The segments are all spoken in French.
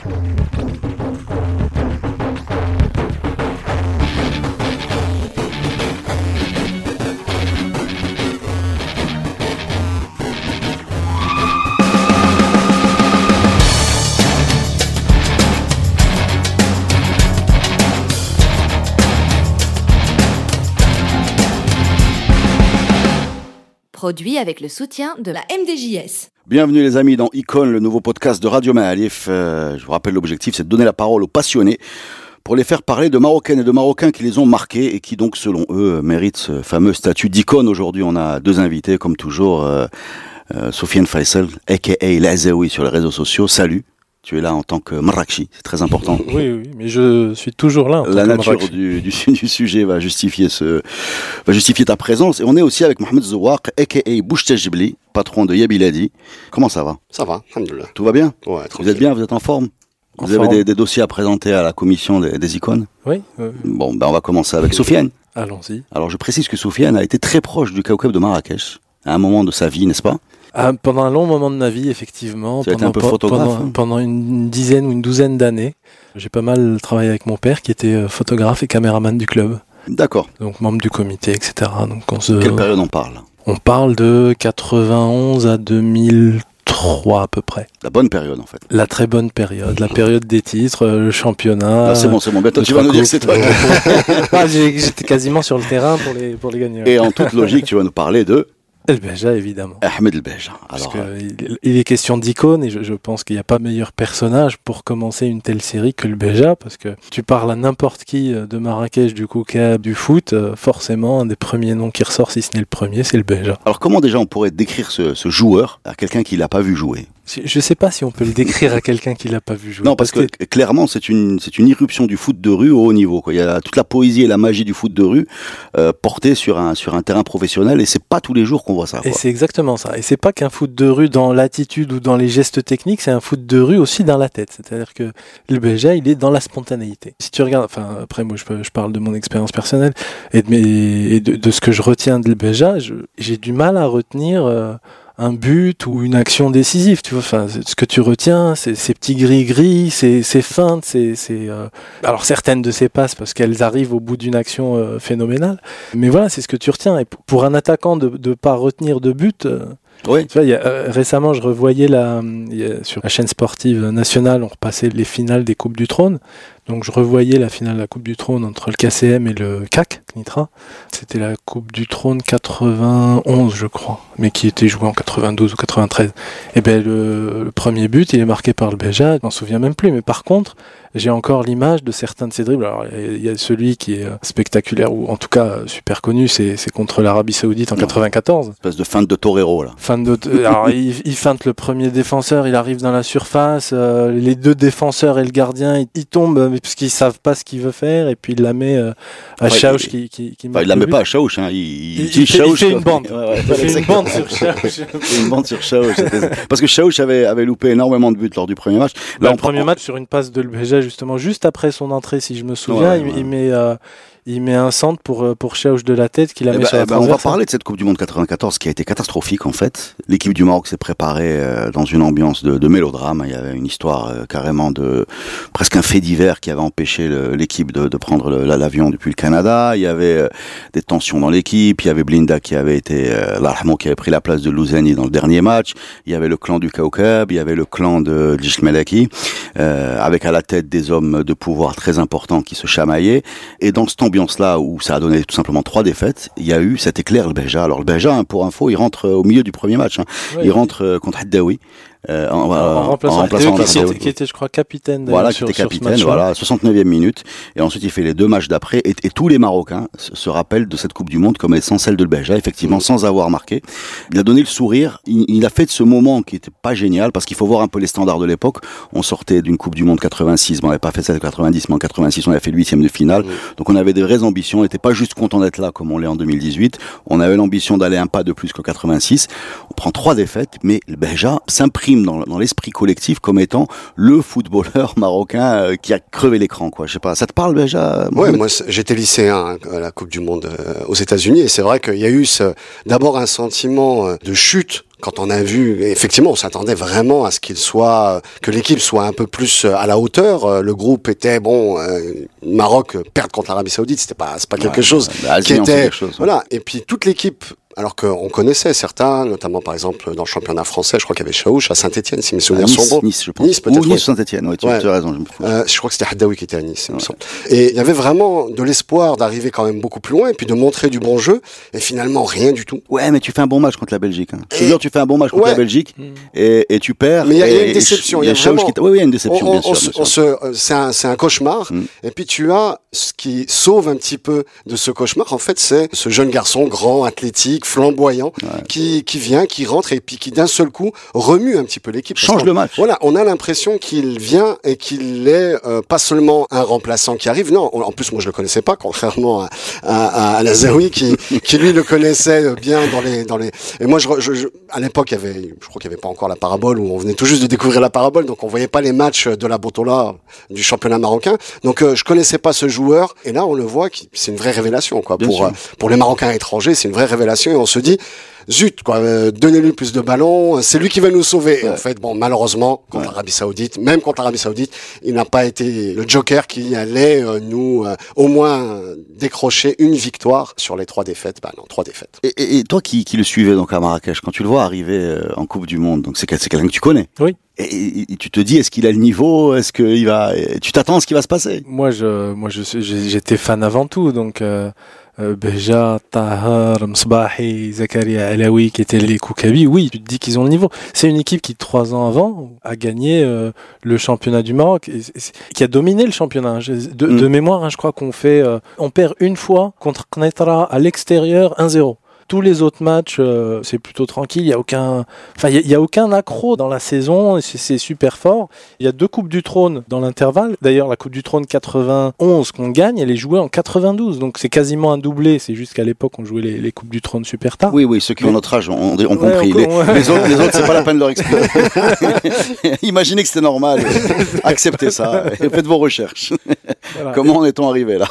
Thank you. Avec le soutien de la MDJS. Bienvenue les amis dans Icon, le nouveau podcast de Radio Maalif. Euh, je vous rappelle l'objectif, c'est de donner la parole aux passionnés pour les faire parler de Marocaines et de Marocains qui les ont marqués et qui donc, selon eux, méritent ce fameux statut d'icône. Aujourd'hui, on a deux invités, comme toujours, euh, euh, Sofiane Faisal, a.k.a. Sur les réseaux sociaux. Salut tu es là en tant que Marrakchi, c'est très important. Oui, oui, mais je suis toujours là. En La nature du, du, du, sujet va justifier, ce, va justifier ta présence. Et on est aussi avec Mohamed Zouak, a.k.a. Bouchtejbli, patron de Yabiladi. Comment ça va? Ça va, alhamdoulilah. Tout va bien? Ouais, Vous êtes bien, vous êtes en forme? En Vous avez des, des dossiers à présenter à la commission des, des icônes? Oui, oui. Bon, ben on va commencer avec Soufiane. allons-y. Alors je précise que Soufiane a été très proche du Kaukab de Marrakech à un moment de sa vie, n'est-ce pas? Ah, pendant un long moment de ma vie, effectivement, pendant, un peu pe- photographe, pendant, hein. pendant une dizaine ou une douzaine d'années, j'ai pas mal travaillé avec mon père qui était euh, photographe et caméraman du club, D'accord. donc membre du comité, etc. Donc on, se, Quelle période on parle? On parle de 91 à 2003 à peu près. La bonne période en fait. La très bonne période, la période des titres, euh, le championnat. Ah, c'est bon, c'est bon. Le tu vas nous dire que c'est toi. Ah, J'étais quasiment sur le terrain pour les, pour les gagner. Et en toute logique, tu vas nous parler de El Beja, évidemment. Ahmed El Beja. Parce Alors, euh, il, il est question d'icône et je, je pense qu'il n'y a pas meilleur personnage pour commencer une telle série que le Beja parce que tu parles à n'importe qui euh, de Marrakech, du Koukab, du foot, euh, forcément un des premiers noms qui ressort, si ce n'est le premier, c'est le Beja. alors comment déjà on pourrait décrire ce, ce joueur à quelqu'un qui l'a pas vu jouer? Je je sais pas si on peut le décrire à quelqu'un qui l'a pas vu jouer. Non, parce que clairement, c'est une, c'est une irruption du foot de rue au haut niveau. Quoi. Il y a toute la poésie et la magie du foot de rue euh, portée sur un, sur un terrain professionnel et c'est pas tous les jours qu'on voit ça. Et c'est exactement ça. Et c'est pas qu'un foot de rue dans l'attitude ou dans les gestes techniques, c'est un foot de rue aussi dans la tête. C'est-à-dire que le Beja, il est dans la spontanéité. Si tu regardes, enfin après moi je, je parle de mon expérience personnelle et de, mes, et de, de ce que je retiens de le je- j'ai du mal à retenir euh, un but ou une action décisive. Tu vois, enfin ce que tu retiens, c'est ces petits gris gris, ces, ces feintes, ces, ces, euh, alors certaines de ces passes parce qu'elles arrivent au bout d'une action euh, phénoménale. Mais voilà, c'est ce que tu retiens. Et pour- pour un attaquant de ne pas retenir de but, euh, Oui. tu vois, euh, récemment, je revoyais la, a- sur la chaîne sportive nationale, on repassait les finales des Coupes du Trône. Donc, je revoyais la finale de la Coupe du Trône entre le KCM et le CAC, Nitra. C'était la Coupe du Trône 91, je crois, mais qui était jouée en 92 ou 93. Et ben, le, le premier but, il est marqué par le Beja, je m'en souviens même plus. Mais par contre, j'ai encore l'image de certains de ces dribbles. Alors, il y a celui qui est euh, spectaculaire, ou en tout cas euh, super connu, c'est contre l'Arabie Saoudite en Non. 94. Espèce de feinte de torero là. Fin de, alors, il, il feinte le premier défenseur, il arrive dans la surface, euh, les deux défenseurs et le gardien, ils, ils tombent parce qu'ils savent pas ce qu'il veut faire, et puis il la met euh, à Enfin, Chaouch il- qui, qui, qui Enfin, il la met but. pas à Chaouch, hein. il, Il- il fait- Chaouch, une bande. Ouais, ouais, Il fait une bande sur Chaouch. Il fait une bande sur Chaouch. c'était- Parce que Chaouch avait, avait loupé énormément de buts lors du premier match. Là, on le premier prend- match sur une passe de Lbeja, justement, juste après son entrée, si je me souviens, Ouais, il, ouais. il met, euh, il met un centre pour, euh, pour Chaouch de la tête qui la Eh met ben, sur la eh ben, on va transversale. parler de cette Coupe du Monde 94 qui a été catastrophique en fait. L'équipe du Maroc s'est préparée euh, dans une ambiance de, de mélodrame. Il y avait une histoire euh, carrément de presque un fait divers qui avait empêché l'équipe de, de prendre l'avion depuis le Canada. Il y avait euh, des tensions dans l'équipe. Il y avait Blinda qui avait été Larhamo qui avait pris la place de Louzani dans le dernier match. Il y avait le clan du Kaukab. Il y avait le clan de Djish Melaki euh, avec à la tête des hommes de pouvoir très importants qui se chamaillaient. Et dans cette ambiance-là, où ça a donné tout simplement trois défaites, il y a eu cet éclair, le Beja. Alors le hein, pour info, il rentre au milieu du premier match. hein. Ouais, il rentre euh, contre Haddaoui. Euh, en, en, euh, en remplaçant, en remplaçant qui, était, qui était, je crois, capitaine. Voilà, qui sur- était capitaine, voilà, 69e minute. Et ensuite, il fait les deux matchs d'après. Et, et tous les Marocains se, rappellent de cette Coupe du Monde comme étant celle de Beja, effectivement, sans avoir marqué. Il a donné le sourire. Il, il a fait de ce moment qui était pas génial, parce qu'il faut voir un peu les standards de l'époque. On sortait d'une Coupe du Monde 86, mais on n'avait pas fait celle de 90, mais en 86, on avait fait le huitième de finale. Donc on avait des vraies ambitions. On n'était pas juste content d'être là comme on l'est en 2018. On avait l'ambition d'aller un pas de plus qu'en 86. On prend trois défaites, mais le Beja s'imprime dans, dans l'esprit collectif comme étant le footballeur marocain euh, qui a crevé l'écran, quoi. Je sais pas. Ça te parle, Beja Ouais, moi j'étais lycéen hein, à la Coupe du Monde euh, aux États-Unis et c'est vrai qu'il y a eu d'abord un sentiment euh, de chute quand on a vu, effectivement, on s'attendait vraiment à ce qu'il soit, que l'équipe soit un peu plus à la hauteur. Le groupe était bon, Maroc perdre contre l'Arabie Saoudite, c'était pas, c'est pas quelque chose bah, qui Algérie, c'est était, quelque chose, ouais. voilà. Et puis toute l'équipe. Alors qu'on connaissait certains, notamment par exemple dans le championnat français, je crois qu'il y avait Chaouch à Saint-Etienne, si mes souvenirs Nice, sont bons. Nice, je pense. Nice, peut-être, Ou Nice ouais. Saint-Etienne, ouais, tu, Ouais. tu as raison. Je me. Euh, je crois que c'était Haddaoui qui était à Nice, il me semble. Et il y avait vraiment de l'espoir d'arriver quand même beaucoup plus loin et puis de montrer du bon jeu. Et finalement, rien du tout. Ouais, mais tu fais un bon match contre la Belgique. Hein. Je te Et- jure, tu fais un bon match contre Ouais. la Belgique Mm. et, et tu perds. Mais il y a- une déception, Il y a Chaouch vraiment- qui Oui, oui, il y a une déception, On- bien on sûr. se- bien on sûr. se- c'est un, c'est un cauchemar. Mm. Et puis tu as ce qui sauve un petit peu de ce cauchemar. En fait, c'est ce jeune garçon grand, athlétique, flamboyant, qui, qui vient, qui rentre et puis qui d'un seul coup remue un petit peu l'équipe. Change le match. Voilà, on a l'impression qu'il vient et qu'il est euh, pas seulement un remplaçant qui arrive. Non, on- en plus moi je le connaissais pas, contrairement à, à, à Lazaoui qui, qui lui le connaissait bien dans les dans les. Et moi je, je, je- à l'époque il y avait, je crois qu'il y avait pas encore la parabole où on venait tout juste de découvrir la parabole, donc on voyait pas les matchs de la Botola du championnat marocain. Donc euh, je connaissais pas ce joueur et là on le voit, c'est une vraie révélation quoi Bien pour euh, pour les Marocains étrangers, c'est une vraie révélation et on se dit. Zut, quoi, euh, donnez-lui plus de ballons, c'est lui qui va nous sauver. Et Ouais. en fait, bon, malheureusement, contre Ouais. l'Arabie Saoudite, même contre l'Arabie Saoudite, il n'a pas été le joker qui allait euh, nous euh, au moins décrocher une victoire sur les trois défaites. Bah non, trois défaites. Et, et- et toi qui, qui le suivais donc à Marrakech, quand tu le vois arriver euh, en Coupe du Monde, donc c'est quel- c'est quelqu'un que tu connais. Oui. Et, tu te dis, est-ce qu'il a le niveau? Est-ce qu'il va Tu t'attends à ce qui va se passer? Moi, je, moi, je j'étais fan avant tout, donc Beja, Tahar, Msbahi, Zakaria, Alaoui, qui étaient les Koukabi. Oui, tu te dis qu'ils ont le niveau. C'est une équipe qui trois ans avant a gagné euh, le championnat du Maroc, et qui a dominé le championnat. hein. De, Mm. de mémoire, hein, je crois qu'on fait, euh, on perd une fois contre Knetra à l'extérieur 1-0. Tous les autres matchs, euh, c'est plutôt tranquille. Il y a aucun, enfin, il y a- il y, a aucun accro dans la saison. C'est super fort. Il y a deux coupes du trône dans l'intervalle. D'ailleurs, la coupe du trône 91 qu'on gagne, elle est jouée en 92. Donc c'est quasiment un doublé. C'est juste qu'à l'époque, on jouait les, les coupes du trône super tard. Oui, oui, ceux qui ont notre âge ont, ont Ouais, compris. on- les, ouais. les autres, autres, c'est pas la peine de leur expliquer. Imaginez que c'était normal. Acceptez ça. Et faites vos recherches. Voilà. Comment en est-on arrivé là?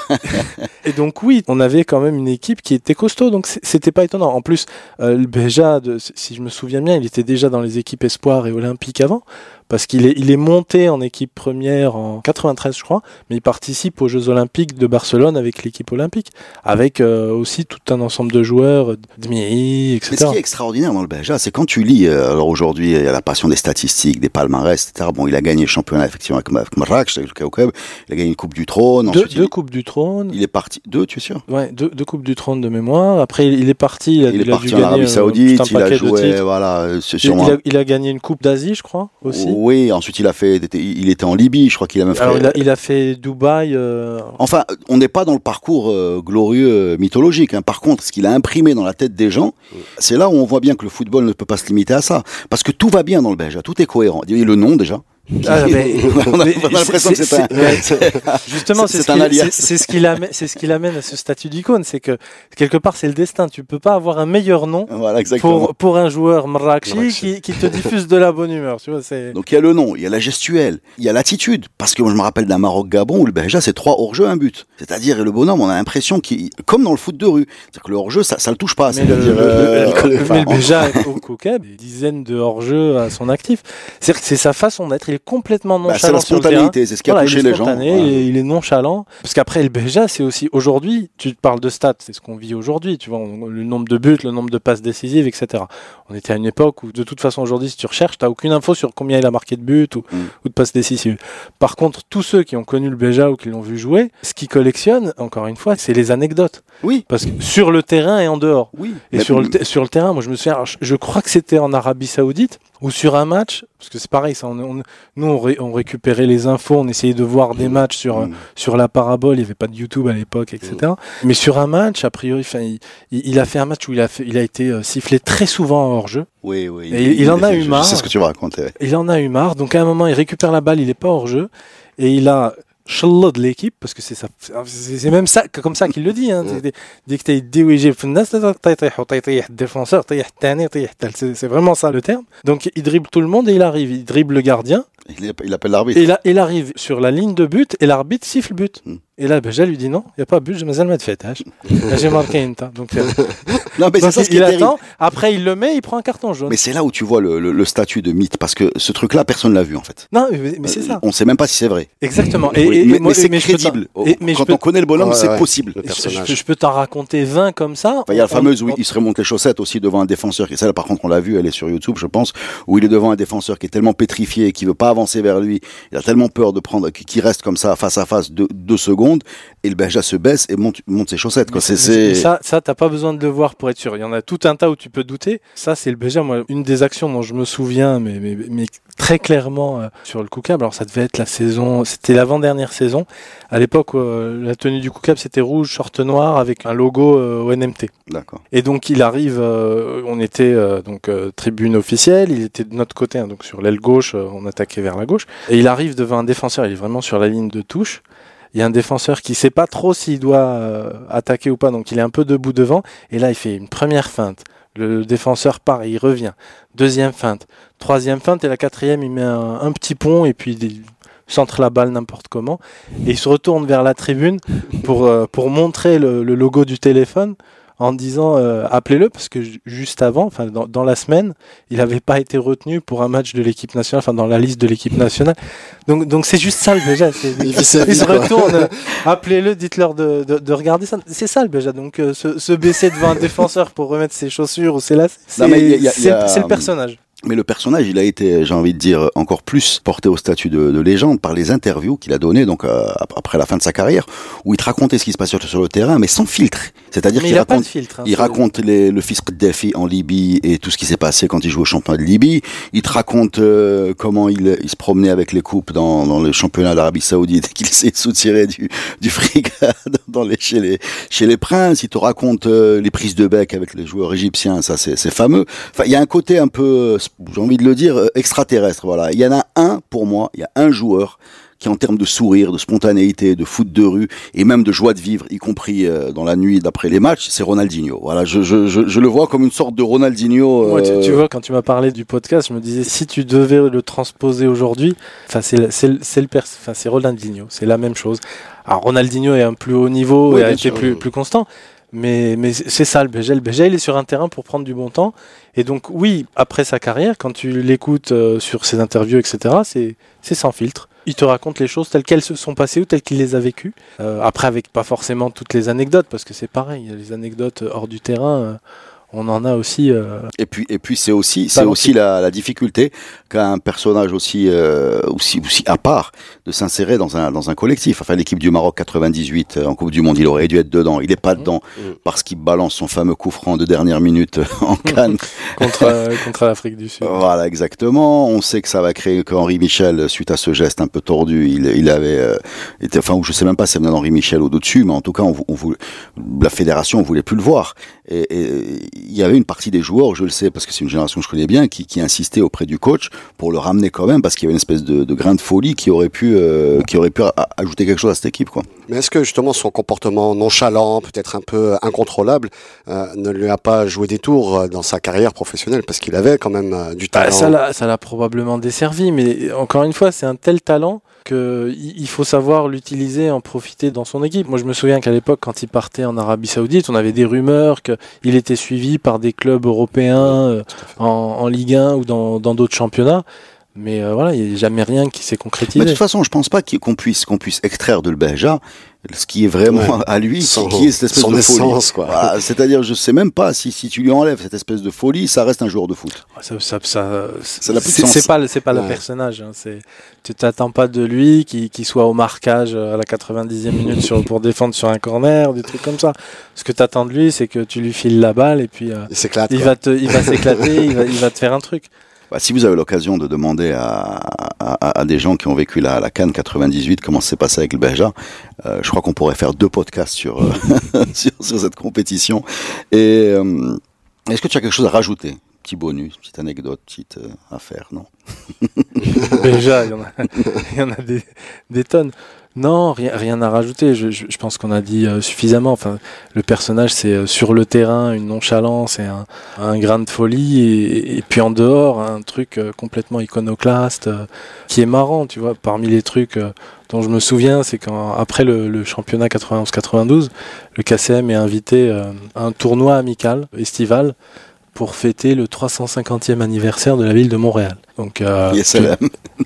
Et donc oui, on avait quand même une équipe qui était costaud, donc c'était pas En plus, euh, Béja, de- si je me souviens bien, il était déjà dans les équipes espoirs et olympiques avant, parce qu'il est, il est monté en équipe première en 93, je crois, mais il participe aux Jeux olympiques de Barcelone avec l'équipe olympique, avec euh, aussi tout un ensemble de joueurs, Dmiri, Mais ce etc. qui est extraordinaire dans le Belja, c'est quand tu lis, euh, alors aujourd'hui, il y a la passion des statistiques, des palmarès, etc. Bon, il a gagné le championnat, effectivement, avec, avec Marrakech, avec le Kaoukeb. Il a gagné une Coupe du Trône. Deux, Ensuite, deux il, coupes du trône. il est parti. Deux, tu es sûr? Ouais, deux, deux coupes du trône de mémoire. Après, il, est parti. Il, a, Il est il parti en Arabie euh, Saoudite, il a joué, voilà, c'est Il, sûrement. il a, il a gagné une coupe d'Asie, je crois, aussi. Oui, ensuite il a fait, il était en Libye, je crois qu'il a même fait. Alors, il a, il a fait Dubaï. euh, Enfin, on n'est pas dans le parcours euh, glorieux euh, mythologique. hein. Par contre, ce qu'il a imprimé dans la tête des gens, c'est là où on voit bien que le football ne peut pas se limiter à ça. Parce que tout va bien dans le Belge, tout est cohérent. Et le nom déjà. Ah, mais- on a, mais on a l'impression que c'est- c'est un. c'est- Justement, C'est- c'est c'est ce c'est- c'est ce qui l'amène, c'est ce qui l'amène à ce statut d'icône, c'est que quelque part c'est le destin. Tu peux pas avoir un meilleur nom Voilà, pour pour un joueur Marrakchi. qui, qui te diffuse de la bonne humeur. Tu vois, c'est Donc il y a le nom, il y a la gestuelle, il y a l'attitude. Parce que moi je me rappelle d'un Maroc-Gabon où le Belge c'est trois hors-jeu, un but. C'est-à-dire le bonhomme, on a l'impression qu'il, comme dans le foot de rue, c'est-à-dire que le hors-jeu ça, ça le touche pas. mais le, C'est-à-dire, le- euh, le- Béja au Coca, des dizaines de hors-jeu à son actif. C'est-à-dire que c'est sa façon d'être. Est complètement bah, nonchalant c'est la spontanéité, c'est ce qui a Voilà, touché les gens. Ouais. il, est, il est nonchalant. Parce qu'après, le Béja, c'est aussi aujourd'hui, tu parles de stats, c'est ce qu'on vit aujourd'hui, tu vois, on- le nombre de buts, le nombre de passes décisives, etc. On était à une époque où, de toute façon, aujourd'hui, si tu recherches, t'as aucune info sur combien il a marqué de buts ou, Mm. ou de passes décisives. Par contre, tous ceux qui ont connu le Béja ou qui l'ont vu jouer, ce qu'ils collectionnent, encore une fois, c'est les anecdotes. Oui, Parce que sur le terrain et en dehors. oui. Et sur le, te- sur le terrain, moi je me souviens, je crois que c'était en Arabie Saoudite, ou sur un match, parce que c'est pareil, ça, on, on- nous on, ré- on récupérait les infos, on essayait de voir des matchs sur, Mm. sur la parabole, il n'y avait pas de YouTube à l'époque, etc. Mais sur un match, a priori, enfin, il, il- a fait un match où il a, fait, il a été euh, sifflé très souvent hors jeu. Oui, oui. Et il en a eu marre. Sais ce que tu vas raconter. ouais. Il en a eu marre, donc à un moment, il récupère la balle, il n'est pas hors jeu, et il a Schlo de l'équipe, parce que c'est ça, c'est même ça, comme ça qu'il le dit. Hein. Mm. Dès, tu es défenseur, c'est vraiment ça le terme. Donc il dribble tout le monde et il arrive. Il dribble le gardien. Il appelle l'arbitre. Et là, il arrive sur la ligne de but et l'arbitre siffle but. Mm. Et là, Beja lui dit non, il n'y a pas but, je me mettre fait. J'ai marqué une temps. Donc, euh, non, mais donc c'est ça ce qui il attend, après il le met, il prend un carton jaune. Mais c'est là où tu vois le, le- le statut de mythe, parce que ce truc-là, personne l'a vu en fait. Non, mais, mais c'est ça. On sait même pas si c'est vrai. Exactement. Et, et- et mais c'est crédible. et- mais Quand peux- on connaît le bonhomme, Ouais, c'est ouais. possible. Le je, personnage. je- je peux t'en raconter 20 comme ça. Enfin, il y a la On- fameuse où on- il se remonte les chaussettes aussi devant un défenseur. Celle, par contre, on l'a vu, elle est sur YouTube, je pense, où il est devant un défenseur qui est tellement pétrifié et qui veut pas avancer vers lui. Il a tellement peur de prendre, qu'il reste comme ça face à face deux, deux secondes. Et le Belge se baisse et monte, monte ses chaussettes. Quoi. C'est, ça, ça t'as pas besoin de le voir pour être sûr. Il y en a tout un tas où tu peux douter. Ça, c'est le BG. Moi, une des actions dont je me souviens, mais, mais, mais très clairement euh, sur le Coucab. Alors, ça devait être la saison, c'était l'avant-dernière saison. À l'époque, euh, la tenue du Coucab, c'était rouge, short noir avec un logo euh, ONMT. D'accord. Et donc, il arrive, euh, on était donc tribune officielle, il était de notre côté, hein, donc sur l'aile gauche, on attaquait vers la gauche. Et il arrive devant un défenseur, il est vraiment sur la ligne de touche. Il y a un défenseur qui sait pas trop s'il doit euh, attaquer ou pas, donc il est un peu debout devant. Et là, il fait une première feinte. Le défenseur part et il revient. Deuxième feinte. Troisième feinte. Et la quatrième, il met un, petit pont et puis il centre la balle n'importe comment. Et il se retourne vers la tribune pour, euh, montrer le logo du téléphone en disant euh, appelez-le parce que ju- juste avant, enfin dans, dans la semaine, il n'avait pas été retenu pour un match de l'équipe nationale, enfin dans la liste de l'équipe nationale. Donc donc c'est juste ça le déjà. Il se retourne, euh, appelez-le, dites-leur de, de, de regarder ça. C'est ça le Béja. Donc euh, se, se baisser devant un défenseur pour remettre ses chaussures ou ses a- c'est le personnage. Mais le personnage, il a été, j'ai envie de dire, encore plus porté au statut de, de légende par les interviews qu'il a données donc euh, ap- après la fin de sa carrière, où il te racontait ce qui se passait sur le terrain, mais sans filtre. C'est-à-dire qu'il raconte, filtre. hein, il raconte les, le fisc Defi en Libye et tout ce qui s'est passé quand il jouait au championnat de Libye. Il te raconte euh, comment il, il se promenait avec les coupes dans, dans le championnat d'Arabie Saoudite et qu'il de soutirer du, du fric dans les, chez, les, chez les princes. Il te raconte euh, les prises de bec avec les joueurs égyptiens, ça c'est c'est fameux. Enfin, il y a un côté un peu, euh, j'ai envie de le dire, euh, extraterrestre. Voilà. Il y en a un pour moi, il y a un joueur qui en termes de sourire, de spontanéité, de foot de rue et même de joie de vivre, y compris euh, dans la nuit d'après les matchs, c'est Ronaldinho. Voilà, je, je, je, je le vois comme une sorte de Ronaldinho. Euh, tu vois, quand tu m'as parlé du podcast, je me disais si tu devais le transposer aujourd'hui, c'est le- c'est Ronaldinho, c'est la même chose. Alors Ronaldinho est un plus haut niveau Oui, et a été sûr. plus plus constant, mais mais c'est ça le BG. Le BG il est sur un terrain pour prendre du bon temps et donc oui après sa carrière, quand tu l'écoutes euh, sur ses interviews etc, c'est sans filtre. Il te raconte les choses telles qu'elles se sont passées ou telles qu'il les a vécues. Euh, après avec pas forcément toutes les anecdotes parce que c'est pareil, les anecdotes hors du terrain. euh, on en a aussi euh, Et puis, et puis c'est aussi, c'est aussi la, la difficulté qu'a un personnage aussi, euh, aussi, aussi à part de s'insérer dans un, dans un collectif. Enfin, l'équipe du Maroc 98 euh, en Coupe du Monde, il aurait dû être dedans. Il est pas dedans Mhm. parce qu'il balance son fameux coup franc de dernière minute en Cannes. contre, euh, contre l'Afrique du Sud. Voilà, exactement. On sait que ça va créer que Henri Michel, suite à ce geste un peu tordu, il, il avait euh, été, enfin, je sais même pas si c'est bien Henri Michel ou dessus, mais en tout cas, on, on voulait, la fédération voulait plus le voir. Et, et il y avait une partie des joueurs, je le sais parce que c'est une génération que je connais bien, qui, qui insistait auprès du coach pour le ramener quand même, parce qu'il y avait une espèce de, de grain de folie qui aurait pu, euh, qui aurait pu ajouter quelque chose à cette équipe, quoi. Mais est-ce que justement son comportement nonchalant, peut-être un peu incontrôlable, euh, ne lui a pas joué des tours euh, dans sa carrière professionnelle? Parce qu'il avait quand même euh, du Bah, talent. ça l'a, ça l'a probablement desservi, mais encore une fois, c'est un tel talent il il faut savoir l'utiliser, en profiter dans son équipe. Moi, je me souviens qu'à l'époque, quand il partait en Arabie Saoudite, on avait des rumeurs qu'il était suivi par des clubs européens euh, en, en Ligue 1 ou dans dans d'autres championnats. Mais euh, voilà, il n'y a jamais rien qui s'est Mais de concrétisé. toute façon, je pense pas qu'on puisse, qu'on puisse extraire de Beja ce qui est vraiment Ouais. à lui, Son- qui est cette espèce son de folie. essence, quoi. Voilà, C'est-à-dire, je sais même pas si, si tu lui enlèves cette espèce de folie, ça reste un joueur de foot. Ça, ça, ça, Ça n'a plus de c'est, sens. c'est pas, le- c'est pas le personnage. Hein, c'est, tu t'attends pas de lui qu'il, qu'il soit au marquage euh, à la 90e minute sur, pour défendre sur un corner, des trucs comme ça. Ce que tu attends de lui, c'est que tu lui files la balle et puis euh, Il va te, il va s'éclater, il va, il va te faire un truc. Bah, si vous avez l'occasion de demander à, à, à des gens qui ont vécu la, la Cannes 98 comment s'est passé avec le Beja, euh, je crois qu'on pourrait faire deux podcasts sur, euh, sur, sur cette compétition. Et euh, est-ce que tu as quelque chose à rajouter? Petit bonus, petite anecdote, petite euh, affaire, non? Déjà, il y en a, y en a des, tonnes. Non, rien, rien à rajouter. Je, pense qu'on a dit euh, suffisamment. Enfin, le personnage, c'est euh, sur le terrain une nonchalance et un, grain de folie, et, puis en dehors un truc euh, complètement iconoclaste qui est marrant, tu vois. Parmi les trucs dont je me souviens, c'est quand après le, le championnat 91-92, le KCM est invité à un tournoi amical estival pour fêter le 350e anniversaire de la ville de Montréal. Donc, euh, Yes,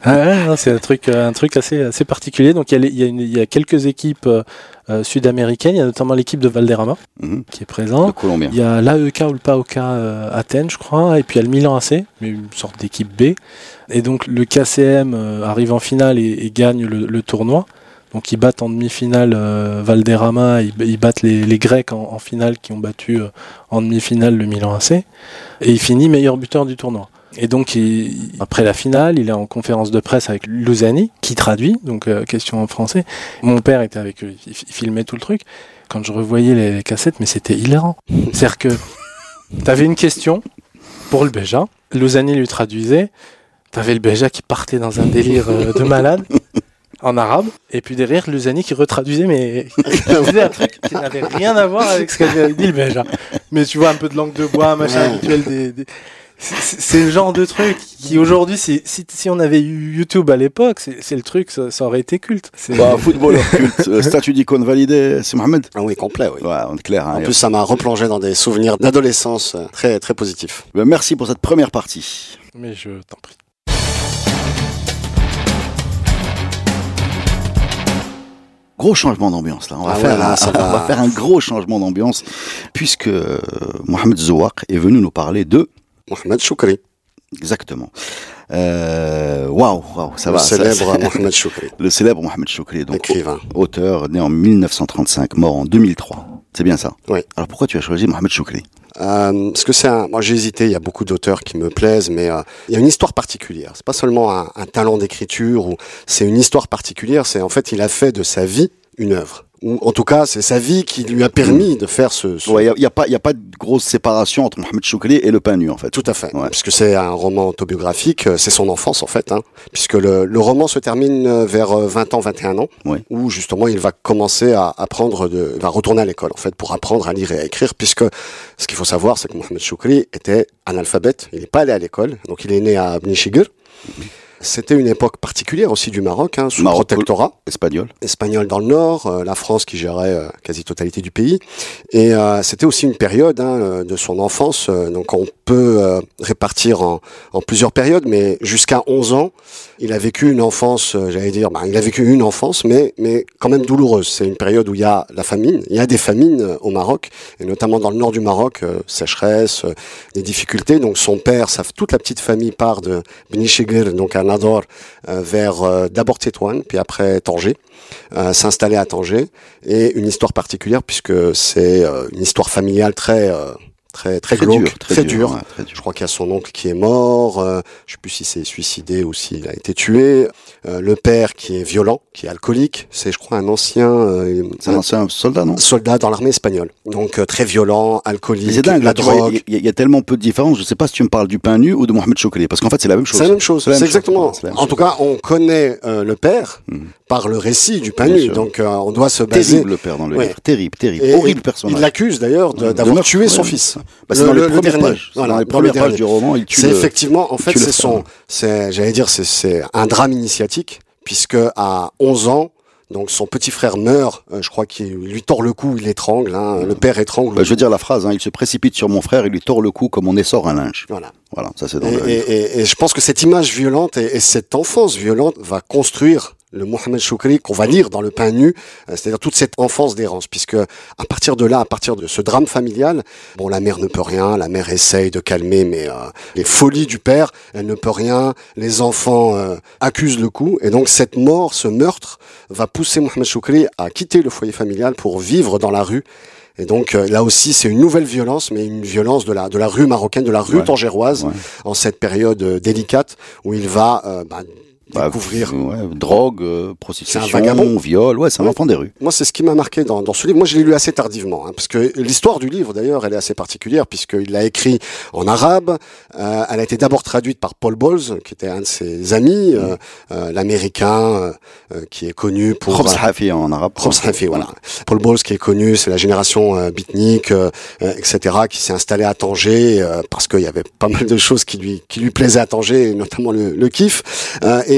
ah c'est un truc, euh, un truc assez, assez particulier. Donc il y a, y y quelques équipes euh, sud-américaines. Il y a notamment l'équipe de Valderrama Mhm. qui est présente. Il y a l'AEK ou le PAOK euh, Athènes, je crois, et puis il y a le Milan AC, mais une sorte d'équipe B. Et donc le KCM arrive en finale et, et gagne le, le tournoi. Donc ils battent en demi-finale euh, Valderrama, ils, ils battent les, les Grecs en, en finale qui ont battu euh, en demi-finale le Milan AC. Et il finit meilleur buteur du tournoi. Et donc, il- après la finale, il est en conférence de presse avec Luzani, qui traduit, donc euh, question en français. Mon père était avec eux, il, il filmait tout le truc. Quand je revoyais les, les cassettes, mais c'était hilarant. C'est-à-dire que t'avais une question pour le Béja, Luzani lui traduisait, t'avais le Béja qui partait dans un délire de malade en arabe, et puis derrière Luzani qui retraduisait, mais un truc qui n'avait rien à voir avec ce qu'avait dit le Béja. Mais tu vois, un peu de langue de bois, machin Ouais. habituel des- des, c'est le genre de truc qui aujourd'hui, si, si, si on avait eu YouTube à l'époque, c'est c'est le truc, ça, ça aurait été culte. C'est- Bah, footballeur culte, euh, statut d'icône validé, c'est Mohamed Ah oui, complet, oui. Ouais, on est clair. hein, En plus, ça m'a replongé dans des souvenirs d'adolescence euh, très, très positifs. Ben, merci pour cette première partie. Mais je t'en prie. Gros changement d'ambiance là. On va, Ah faire, ouais, là, un, ça on va. faire un gros changement d'ambiance puisque euh, Mohamed Zouak est venu nous parler de Mohamed Choukri, exactement. Euh, Waouh, waouh, ça le va. célèbre ça- Mohamed Choukri, le célèbre Mohamed Choukri, donc écrivain. auteur né en 1935, mort en 2003. C'est bien ça? Oui. Alors pourquoi tu as choisi Mohamed Choukri? Euh, parce que c'est un, moi j'ai hésité, il y a beaucoup d'auteurs qui me plaisent, mais euh, il y a une histoire particulière. C'est pas seulement un, un talent d'écriture ou c'est une histoire particulière. C'est en fait il a fait de sa vie une œuvre. Ou en tout cas c'est sa vie qui lui a permis de faire ce. ce- Il n'y a, pas- y a pas de grosse séparation entre Mohamed Choukri et le pain nu en fait. Tout à fait, Ouais. puisque c'est un roman autobiographique, euh, c'est son enfance en fait, hein, puisque le, le roman se termine euh, vers euh, 20 ans, 21 ans, Ouais. où justement il va commencer à apprendre, de, il va retourner à l'école en fait pour apprendre à lire et à écrire, puisque ce qu'il faut savoir c'est que Mohamed Choukri était analphabète, il n'est pas allé à l'école, donc il est né à Bnishigir. C'était une époque particulière aussi du Maroc, hein, sous Maroc, protectorat Espagnol. espagnol dans le nord, euh, la France qui gérait euh, quasi-totalité du pays. Et euh, c'était aussi une période hein, euh, de son enfance, euh, donc on euh, répartir en, plusieurs périodes, mais jusqu'à 11 ans, il a vécu une enfance, euh, j'allais dire, bah, il a vécu une enfance, mais, quand même douloureuse. C'est une période où il y a la famine, il y a des famines euh, au Maroc, et notamment dans le nord du Maroc, sécheresse, des difficultés. Donc son père, sa, toute la petite famille part de Benishigir, donc à Nador, vers d'abord Tétouan, puis après Tanger s'installer à Tanger et une histoire particulière puisque c'est une histoire familiale très très très, Très glauque, dur, très dur, ouais, très dur. Je crois qu'il y a son oncle qui est mort, euh, je sais plus si c'est suicidé ou s'il a été tué. Euh, le père qui est violent, qui est alcoolique, c'est je crois un ancien euh, C'est un ancien soldat, non? soldat dans l'armée espagnole. Donc euh, très violent, alcoolique, C'est dingue, la là, tu vois, drogue. il y, a- il y a tellement peu de différence. Je sais pas si tu me parles du pain nu ou de Mohamed Choukri, parce qu'en fait c'est la même chose. C'est la même chose, C'est exactement. En tout cas, on connaît euh, le père Mhm. Par le récit du pain Bien nu, sûr. donc euh, on doit se baser. Terrible le père dans le Ouais. livre, terrible, terrible, Et- horrible personnage. Il l'accuse d'ailleurs d'avoir tué son ouais. fils. Bah, c'est dans les le- le premières dernier. Voilà, dans les premières pages du roman, il tue C'est effectivement, en fait, c'est son, c'est, j'allais dire, c'est, un drame initiatique, puisque à 11 ans, donc son petit frère meurt, euh, je crois qu'il lui tord le cou, il l'étrangle, hein, le père étrangle. Bah, je veux dire la phrase, hein, il se précipite sur mon frère, il lui tord le cou comme on essore un linge. Voilà. Voilà, ça c'est dans Et, le et- et- et je pense que cette image violente et cette enfance violente va construire le Mohamed Choukri qu'on va lire dans le pain nu, euh, c'est-à-dire toute cette enfance d'errance, puisque à partir de là, à partir de ce drame familial, bon, la mère ne peut rien, la mère essaye de calmer, mais euh, les folies du père, elle ne peut rien, les enfants euh, accusent le coup, et donc cette mort, ce meurtre, va pousser Mohamed Choukri à quitter le foyer familial pour vivre dans la rue. Et donc euh, là aussi, c'est une nouvelle violence, mais une violence de la de la rue marocaine, de la rue Ouais. tangéroise, Ouais. en cette période euh, délicate où il va euh, bah, Bah, découvrir. ouais, drogue, euh, C'est un prostitution, vagabond. viol, ouais, c'est un Ouais. enfant des rues. Moi, c'est ce qui m'a marqué dans, dans ce livre. Moi, je l'ai lu assez tardivement, hein, parce que l'histoire du livre, d'ailleurs, elle est assez particulière, puisqu'il l'a écrit en arabe. Euh, elle a été d'abord traduite par Paul Bowles, qui était un de ses amis, euh, euh, l'américain, qui est connu pour... Khobz Hafi en arabe. Khobz Hafi, voilà. Paul Bowles qui est connu, c'est la génération beatnik, etc., qui s'est installé à Tanger parce qu'il y avait pas mal de choses qui lui qui lui plaisaient à Tanger, notamment le, le kiff.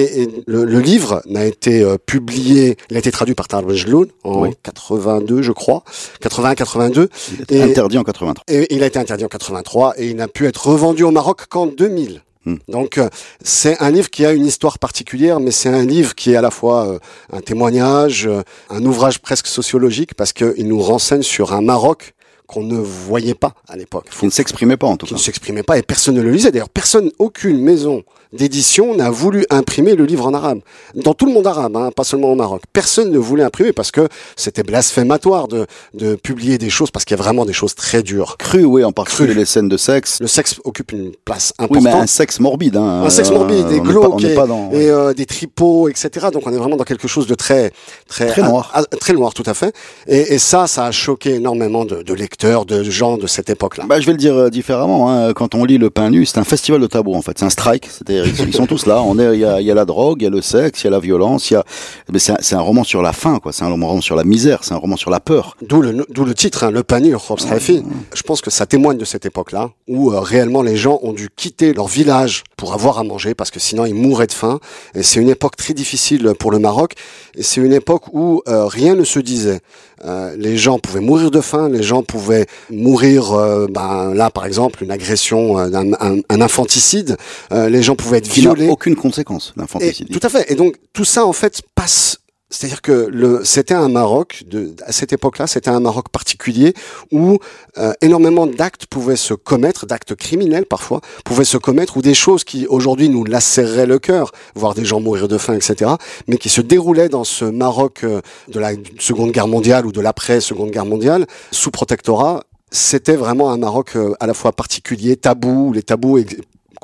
Et et le, le livre n'a été euh, publié, il a été traduit par Tal Benjeloun en Oui. 82, je crois, 81-82, Il était Et- interdit en 83. et il a été interdit en 83 et il n'a pu être revendu au Maroc qu'en 2000. Hmm. Donc euh, c'est un livre qui a une histoire particulière, mais c'est un livre qui est à la fois euh, un témoignage, un ouvrage presque sociologique, parce qu'il nous renseigne sur un Maroc qu'on ne voyait pas à l'époque, Qui ne s'exprimait pas en tout qui cas. ne s'exprimait pas et personne ne le lisait. D'ailleurs, personne, aucune maison d'édition n'a voulu imprimer le livre en arabe. Dans tout le monde arabe, hein, pas seulement au Maroc. Personne ne voulait imprimer parce que c'était blasphématoire de, de publier des choses, parce qu'il y a vraiment des choses très dures. Cru, oui, en particulier les scènes de sexe. Le sexe occupe une place Oui, importante. mais un sexe morbide. Hein. un sexe Euh, morbide, des pas- glauques et, dans. et, euh, des tripots, etc. Donc on est vraiment dans quelque chose de très très Très noir. très noir, tout à fait. Et, et ça, ça a choqué énormément de, de lecteurs, de gens de cette époque-là. Bah, je vais le dire euh, différemment. Hein. Quand on lit Le Pain Nu, c'est un festival de tabou en fait. C'est un strike. C'est-à-dire ils, ils sont tous là. On est, il y a, y a la drogue, il y a le sexe, il y a la violence, il y a. Mais c'est un, c'est un roman sur la faim, quoi. C'est un roman sur la misère. C'est un roman sur la peur. D'où le, d'où le titre, hein, Le Khobz Hafi. Je pense que ça témoigne de cette époque-là, où euh, réellement les gens ont dû quitter leur village pour avoir à manger, parce que sinon ils mourraient de faim. Et c'est une époque très difficile pour le Maroc, et c'est une époque où euh, rien ne se disait. Euh, les gens pouvaient mourir de faim, les gens pouvaient mourir, euh, ben, là par exemple, une agression, euh, un, un infanticide, euh, les gens pouvaient être Qui n'a violés. aucune conséquence, l'infanticide. tout à fait. Et donc tout ça en fait passe. C'est-à-dire que c'était un Maroc de, à cette époque-là, c'était un Maroc particulier où euh, énormément d'actes pouvaient se commettre, d'actes criminels parfois, pouvaient se commettre, ou des choses qui aujourd'hui nous lacéreraient le cœur, voir des gens mourir de faim, etc., mais qui se déroulaient dans ce Maroc euh, de la Seconde Guerre mondiale ou de l'après Seconde Guerre mondiale sous protectorat. C'était vraiment un Maroc euh, à la fois particulier, tabou, les tabous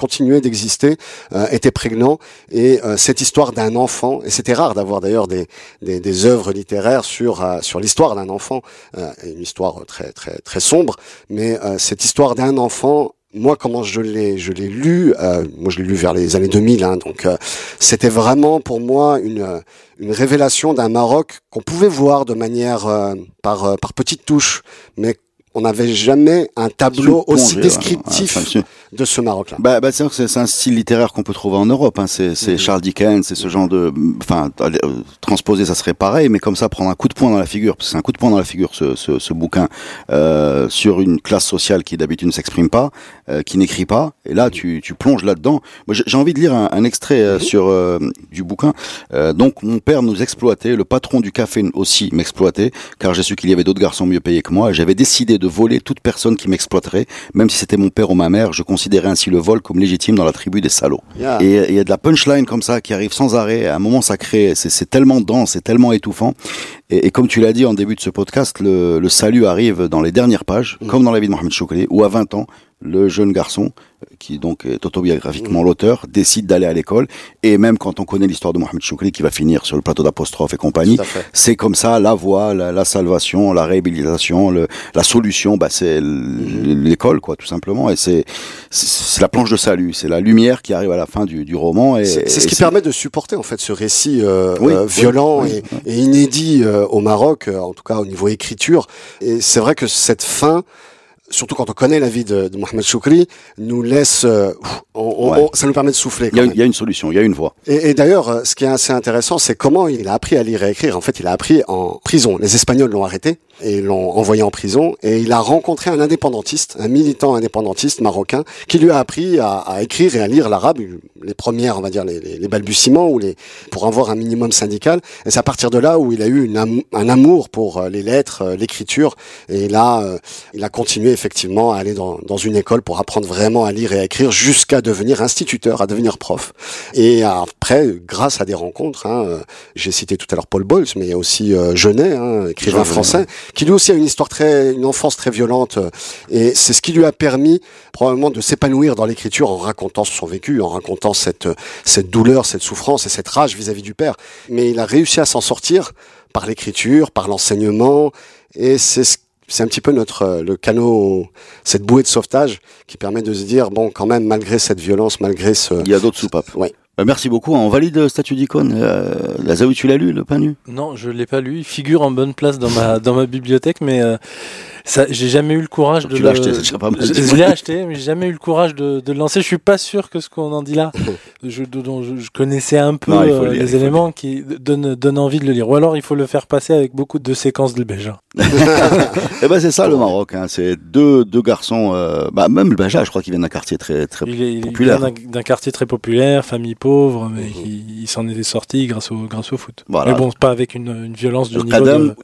continuaient d'exister, euh, étaient prégnants, et euh, cette histoire d'un enfant, et c'était rare d'avoir d'ailleurs des, des, des œuvres littéraires sur euh, sur l'histoire d'un enfant, euh, une histoire très très très sombre, mais euh, cette histoire d'un enfant moi, comment je l'ai, je l'ai lu, euh, moi je l'ai lu vers les années 2000, hein, donc euh, c'était vraiment pour moi une une révélation d'un Maroc qu'on pouvait voir de manière euh, par euh, par petites touches, mais on n'avait jamais un tableau aussi descriptif de ce Maroc-là. Bah, bah c'est un style littéraire qu'on peut trouver en Europe. Hein. C'est c'est Mhm. Charles Dickens, c'est ce genre de, enfin, euh, transposer ça serait pareil, mais comme ça prendre un coup de poing dans la figure, parce que c'est un coup de poing dans la figure ce, ce, ce bouquin euh, sur une classe sociale qui d'habitude ne s'exprime pas, euh, qui n'écrit pas, et là tu, tu plonges là-dedans. Moi j'ai envie de lire un, un extrait euh, Mhm. sur euh, du bouquin. Euh, donc mon père nous exploitait, le patron du café aussi m'exploitait, car j'ai su qu'il y avait d'autres garçons mieux payés que moi. J'avais décidé de voler toute personne qui m'exploiterait, même si c'était mon père ou ma mère. Je considérais ainsi le vol comme légitime dans la tribu des salauds. Yeah. Et il y a de la punchline comme ça qui arrive sans arrêt. À un moment, ça crée, c'est tellement dense, c'est tellement étouffant. Et, et comme tu l'as dit en début de ce podcast, le, le salut arrive dans les dernières pages, Mm. comme dans la vie de Mohamed Choukri, où à 20 ans, le jeune garçon, qui donc est autobiographiquement l'auteur, décide d'aller à l'école. Et même quand on connaît l'histoire de Mohamed Choukri, qui va finir sur le plateau d'apostrophe et compagnie, c'est comme ça la voie, la, la salvation, la réhabilitation, le, la solution, bah c'est l- l'école quoi, tout simplement. Et c'est la planche de salut, c'est la lumière qui arrive à la fin du, du roman. C'est ce qui permet de supporter en fait ce récit euh, Oui, euh, violent oui, et, et inédit euh, au Maroc, euh, en tout cas au niveau écriture. Et c'est vrai que cette fin, surtout quand on connaît la vie de, de Mohamed Choukri, nous laisse, euh, on- on- Ouais. on- ça nous permet de souffler. Il y, y a une solution, il y a une voie. Et, et d'ailleurs, euh, ce qui est assez intéressant, c'est comment il a appris à lire et écrire. En fait, il a appris en prison. Les Espagnols l'ont arrêté et l'ont envoyé en prison. Et il a rencontré un indépendantiste, un militant indépendantiste marocain, qui lui a appris à, à écrire et à lire l'arabe, les premières, on va dire, les, les- les balbutiements, ou les, pour avoir un minimum syndical. Et c'est à partir de là où il a eu une am- un amour pour euh, les lettres, euh, l'écriture. Et là, euh, il a continué effectivement à aller dans, dans une école pour apprendre vraiment à lire et à écrire jusqu'à devenir instituteur, à devenir prof. Et après grâce à des rencontres, hein, j'ai cité tout à l'heure Paul Bowles, mais il y a aussi euh, Genet, hein, écrivain français, qui lui aussi a une histoire très, une enfance très violente, euh, et c'est ce qui lui a permis probablement de s'épanouir dans l'écriture en racontant son vécu, en racontant cette cette douleur, cette souffrance et cette rage vis-à-vis du père. Mais il a réussi à s'en sortir par l'écriture, par l'enseignement, et c'est ce c'est un petit peu notre euh, le canot, cette bouée de sauvetage qui permet de se dire bon quand même malgré cette violence, malgré ce Il y a d'autres soupapes. Ouais. Euh, merci beaucoup. On valide statut d'icône. Euh, la Zawi, tu l'as lu, le pain nu? Non, je l'ai pas lu. Il figure en bonne place dans ma dans ma bibliothèque, mais euh, j'ai jamais eu le courage de. Tu l'as le- acheté, déjà pas mal. Je, je l'ai acheté, mais j'ai jamais eu le courage de, de le lancer. Je suis pas sûr que ce qu'on en dit là, je, dont je, je connaissais un peu Non, le euh, lire, les le éléments qui donnent donnent envie de le lire. Ou alors il faut le faire passer avec beaucoup de séquences de Béja. Eh ben c'est ça le Maroc. Hein. C'est deux deux garçons. euh, bah même le Baja, je crois qu'il vient d'un quartier très très. Il est, populaire. vient d'un- quartier très populaire, famille pauvre, mais il, il s'en était sorti grâce au grâce au foot. Voilà. Mais bon, pas avec une, une violence du Le niveau Qadam de. le.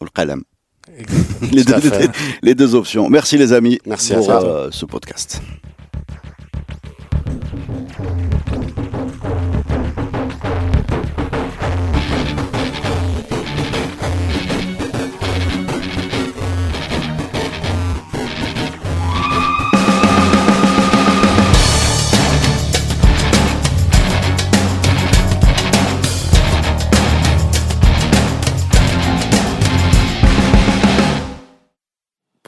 Les deux, fait. les deux options. Merci les amis Merci pour euh, ce podcast.